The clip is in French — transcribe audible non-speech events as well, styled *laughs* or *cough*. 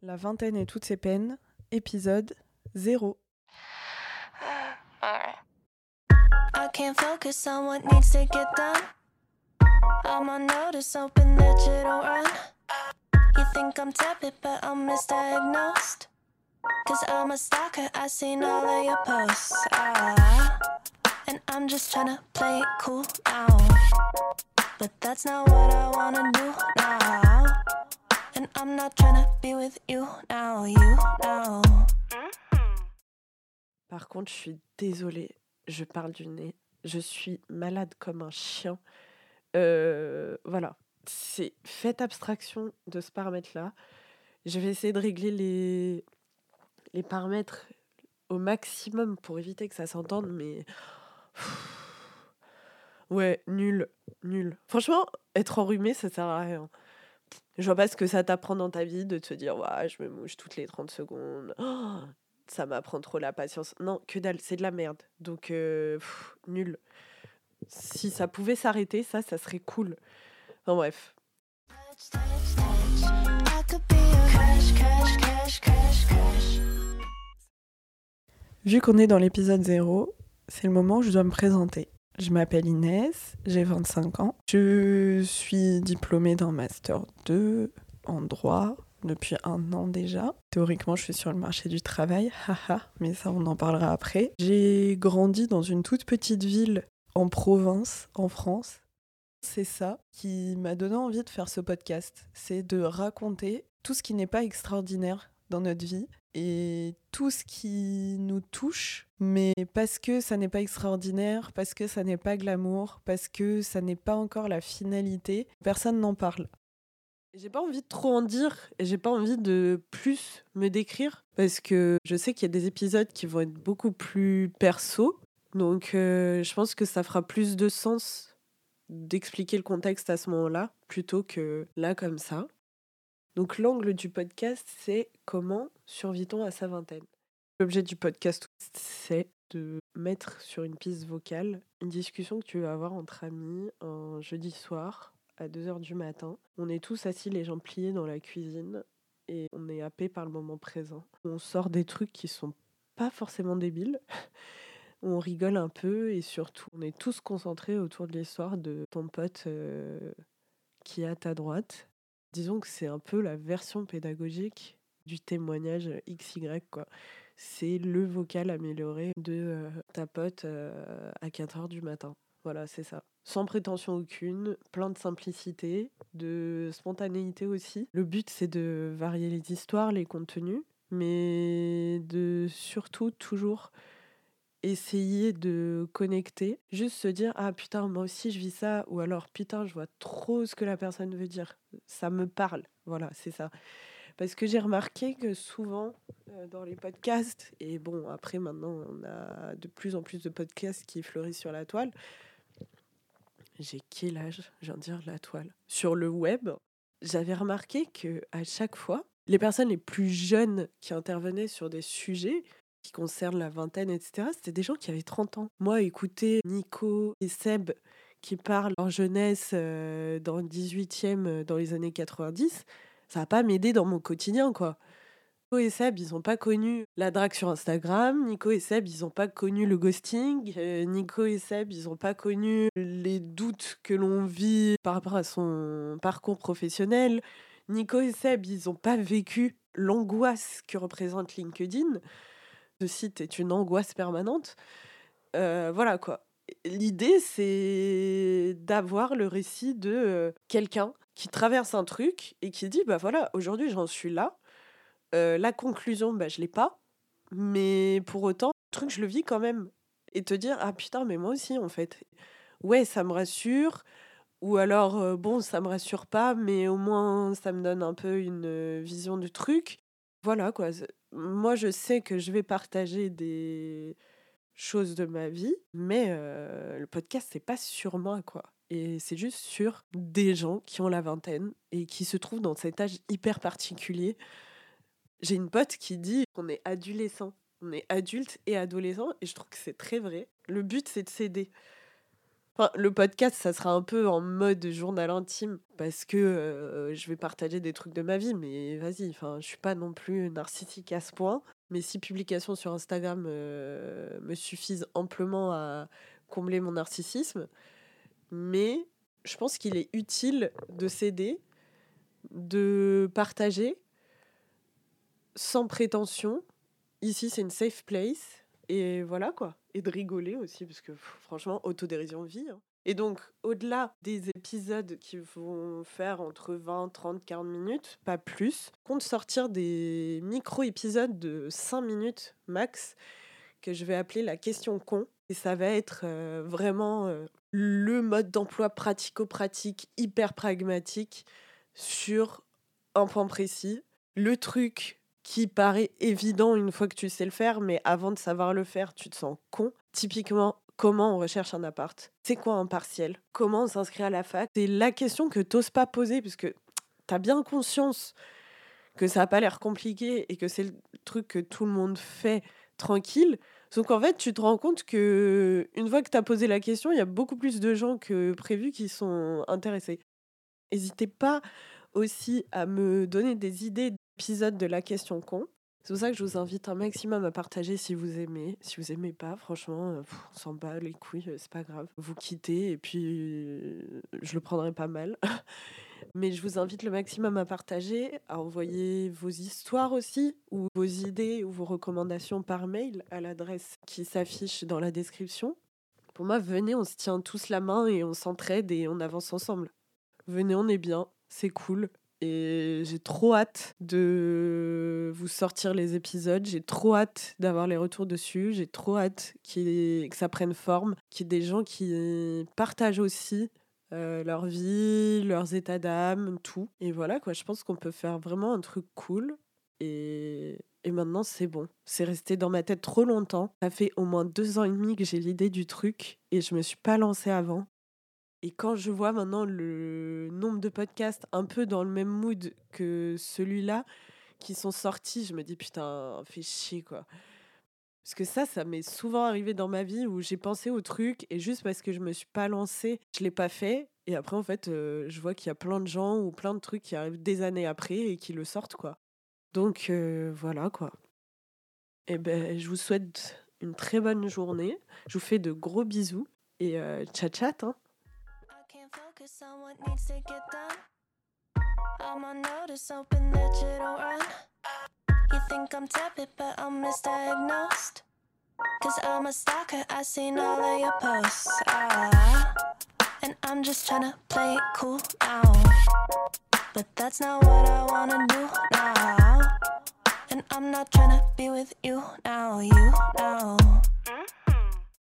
La vingtaine et toutes ses peines, épisode 0. Alright. I can't focus on what needs to get done. I'm on notice, open digital run. You think I'm tepid, but I'm misdiagnosed. Cause I'm a stalker, I seen all of your posts. Ah, and I'm just tryna play it cool now. But that's not what I wanna do now. Par contre, je suis désolée, je parle du nez. Je suis malade comme un chien. Euh, voilà, c'est faites abstraction de ce paramètre-là. Je vais essayer de régler les, les paramètres au maximum pour éviter que ça s'entende, mais ouais, nul, nul. Franchement, être enrhumé, ça sert à rien. Je vois pas ce que ça t'apprend dans ta vie de te dire, ouais, je me mouche toutes les 30 secondes. Oh, ça m'apprend trop la patience. Non, que dalle, c'est de la merde. Donc, euh, nul. Si ça pouvait s'arrêter, ça, ça serait cool. Enfin bref. Vu qu'on est dans l'épisode 0, c'est le moment où je dois me présenter. Je m'appelle Inès, j'ai 25 ans. Je suis diplômée d'un Master 2 en droit depuis un an déjà. Théoriquement, je suis sur le marché du travail, *laughs* haha, mais ça, on en parlera après. J'ai grandi dans une toute petite ville en province, en France. C'est ça qui m'a donné envie de faire ce podcast. C'est de raconter tout ce qui n'est pas extraordinaire dans notre vie et tout ce qui nous touche, mais parce que ça n'est pas extraordinaire, parce que ça n'est pas glamour, parce que ça n'est pas encore la finalité, personne n'en parle. J'ai pas envie de trop en dire et j'ai pas envie de plus me décrire parce que je sais qu'il y a des épisodes qui vont être beaucoup plus perso. Donc euh, je pense que ça fera plus de sens d'expliquer le contexte à ce moment-là plutôt que là comme ça. Donc l'angle du podcast, c'est comment survit-on à sa vingtaine? L'objet du podcast, c'est de mettre sur une piste vocale une discussion que tu vas avoir entre amis un jeudi soir à 2h du matin. On est tous assis, les jambes pliées dans la cuisine et on est happé par le moment présent. On sort des trucs qui sont pas forcément débiles. *laughs* On rigole un peu et surtout, on est tous concentrés autour de l'histoire de ton pote euh, qui est à ta droite. Disons que c'est un peu la version pédagogique du témoignage XY, quoi. C'est le vocal amélioré de euh, ta pote euh, à 4h du matin. Voilà, c'est ça. Sans prétention aucune, plein de simplicité, de spontanéité aussi. Le but, c'est de varier les histoires, les contenus, mais de surtout toujours essayer de connecter, juste se dire ah putain moi aussi je vis ça ou alors putain je vois trop ce que la personne veut dire, ça me parle. Voilà, c'est ça. Parce que j'ai remarqué que souvent euh, dans les podcasts et bon après maintenant on a de plus en plus de podcasts qui fleurissent sur la toile. J'ai quel âge? Je viens de dire la toile. Sur le web, j'avais remarqué que à chaque fois, les personnes les plus jeunes qui intervenaient sur des sujets qui concernent la vingtaine, etc., c'était des gens qui avaient 30 ans. Moi, écouter Nico et Seb qui parlent en jeunesse euh, dans le 18e, euh, dans les années 90, ça va pas m'aider dans mon quotidien, quoi. Nico et Seb, ils n'ont pas connu la drague sur Instagram. Nico et Seb, ils n'ont pas connu le ghosting. Euh, Nico et Seb, ils n'ont pas connu les doutes que l'on vit par rapport à son parcours professionnel. Nico et Seb, ils n'ont pas vécu l'angoisse que représente LinkedIn. Ce site est une angoisse permanente. Euh, voilà quoi. L'idée, c'est d'avoir le récit de euh, quelqu'un qui traverse un truc et qui dit, bah voilà, aujourd'hui j'en suis là. Euh, la conclusion, bah, je l'ai pas. Mais pour autant, le truc, je le vis quand même. Et te dire, ah putain, mais moi aussi, en fait. Ouais, ça me rassure. Ou alors, bon, ça me rassure pas, mais au moins, ça me donne un peu une vision du truc. Voilà, quoi. Moi, je sais que je vais partager des choses de ma vie, mais le podcast, c'est pas sur moi, quoi. Et c'est juste sur des gens qui ont la vingtaine et qui se trouvent dans cet âge hyper particulier. J'ai une pote qui dit qu'on est adolescent. On est adulte et adolescent, et je trouve que c'est très vrai. Le but, c'est de s'aider. Le podcast, ça sera un peu en mode journal intime parce que euh, je vais partager des trucs de ma vie, mais vas-y, enfin, je suis pas non plus narcissique à ce point. Mes six publications sur Instagram euh, me suffisent amplement à combler mon narcissisme. Mais je pense qu'il est utile de s'aider, de partager sans prétention. Ici, c'est une safe place. Et voilà quoi. Et de rigoler aussi, parce que franchement, autodérision vie. hein. Et donc, au-delà des épisodes qui vont faire entre 20, 30, 40 minutes, pas plus, compte sortir des micro-épisodes de 5 minutes max que je vais appeler la question con. Et ça va être euh, vraiment euh, le mode d'emploi pratico-pratique, hyper pragmatique sur un point précis. Le truc qui paraît évident une fois que tu sais le faire, mais avant de savoir le faire, tu te sens con. Typiquement, comment on recherche un appart? C'est quoi un partiel? Comment on s'inscrit à la fac? C'est la question que t'oses pas poser, puisque tu as bien conscience que ça n'a pas l'air compliqué et que c'est le truc que tout le monde fait tranquille. Donc en fait, tu te rends compte que une fois que tu as posé la question, il y a beaucoup plus de gens que prévu qui sont intéressés. N'hésitez pas aussi à me donner des idées d'épisodes de la question con. C'est pour ça que je vous invite un maximum à partager si vous aimez. Si vous aimez pas, franchement, euh, pff, on s'en bat les couilles, euh, c'est pas grave. Vous quittez et puis euh, je le prendrai pas mal. *laughs* Mais je vous invite le maximum à partager, à envoyer vos histoires aussi, ou vos idées ou vos recommandations par mail à l'adresse qui s'affiche dans la description. Pour moi, venez, on se tient tous la main et on s'entraide et on avance ensemble. Venez, on est bien, c'est cool. Et j'ai trop hâte de vous sortir les épisodes. J'ai trop hâte d'avoir les retours dessus. J'ai trop hâte ait- que ça prenne forme. Qu'il y ait des gens qui partagent aussi euh, leur vie, leurs états d'âme, tout. Et voilà, quoi. Je pense qu'on peut faire vraiment un truc cool. Et, et maintenant, c'est bon. C'est resté dans ma tête trop longtemps. Ça fait au moins deux ans et demi que j'ai l'idée du truc et je me suis pas lancée avant. Et quand je vois maintenant le nombre de podcasts un peu dans le même mood que celui-là qui sont sortis, je me dis putain, fais chier quoi. Parce que ça, ça m'est souvent arrivé dans ma vie où j'ai pensé au truc et juste parce que je me suis pas lancée, je l'ai pas fait. Et après, en fait, euh, je vois qu'il y a plein de gens ou plein de trucs qui arrivent des années après et qui le sortent quoi. Donc euh, voilà quoi. Et ben, je vous souhaite une très bonne journée. Je vous fais de gros bisous et euh, chat chat. Hein. On what needs to get done. I'm on notice, hoping that you don't run. You think I'm tepid, but I'm misdiagnosed. Cause I'm a stalker, I seen all of your posts. Ah, and I'm just trying to play it cool now. But that's not what I wanna do now. And I'm not tryna be with you now, you now.